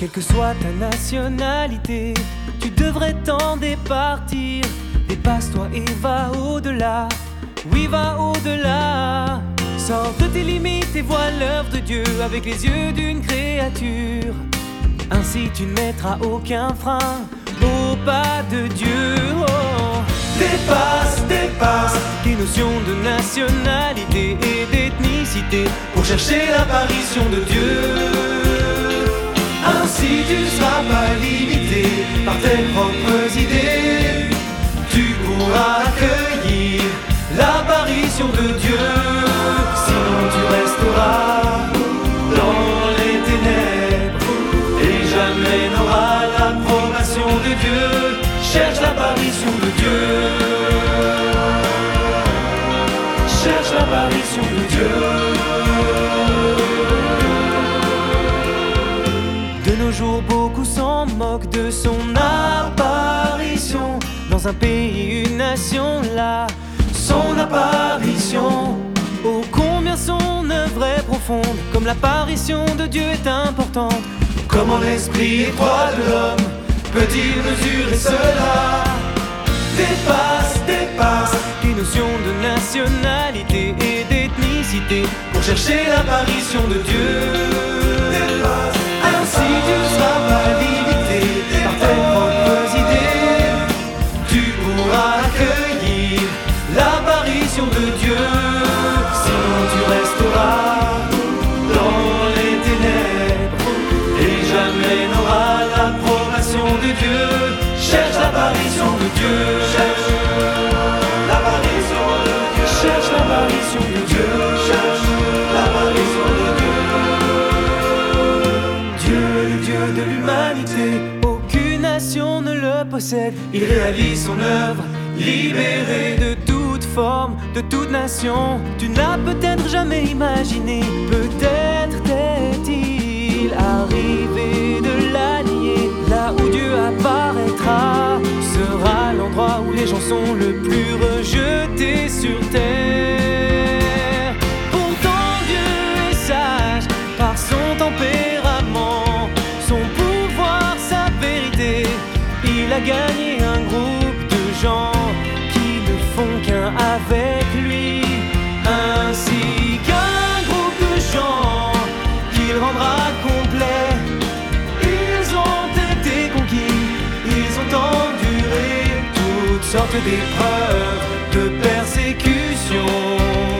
Quelle que soit ta nationalité, tu devrais t'en départir. Dépasse-toi et va au-delà. Oui, va au-delà. Sors de tes limites et vois l'œuvre de Dieu avec les yeux d'une créature. Ainsi tu ne mettras aucun frein au pas de Dieu. Oh. Dépasse, dépasse tes notions de nationalité et d'ethnicité pour chercher l'apparition de Dieu. Ainsi tu ne seras pas limité par tes propres idées. Tu pourras accueillir l'apparition de Dieu. Sinon tu resteras dans les ténèbres et jamais n'auras l'approbation de Dieu. Cherche l'apparition de Dieu. Cherche l'apparition de Dieu. Un pays, une nation, là, son apparition. Oh, combien son œuvre est profonde, comme l'apparition de Dieu est importante. Comment l'esprit étroit de l'homme peut-il mesurer cela? Dépasse, dépasse tes notions de nationalité et d'ethnicité pour chercher l'apparition de Dieu. Il réalise son œuvre, libéré de toute forme, de toute nation. Tu n'as peut-être jamais imaginé, peut-être le plus rejetés sur terre. Pourtant Dieu est sage par son tempérament, son pouvoir, sa vérité. Il a gagné un groupe toutes sortes d'épreuves, de persécutions.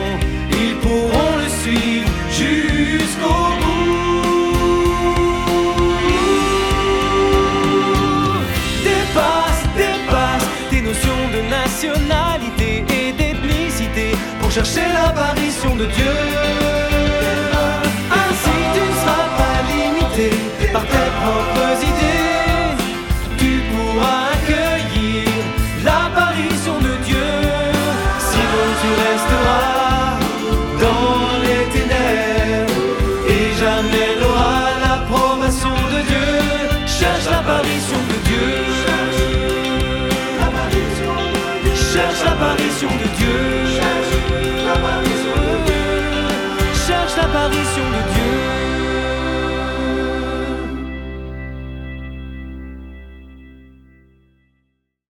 Cherche l'apparition de Dieu.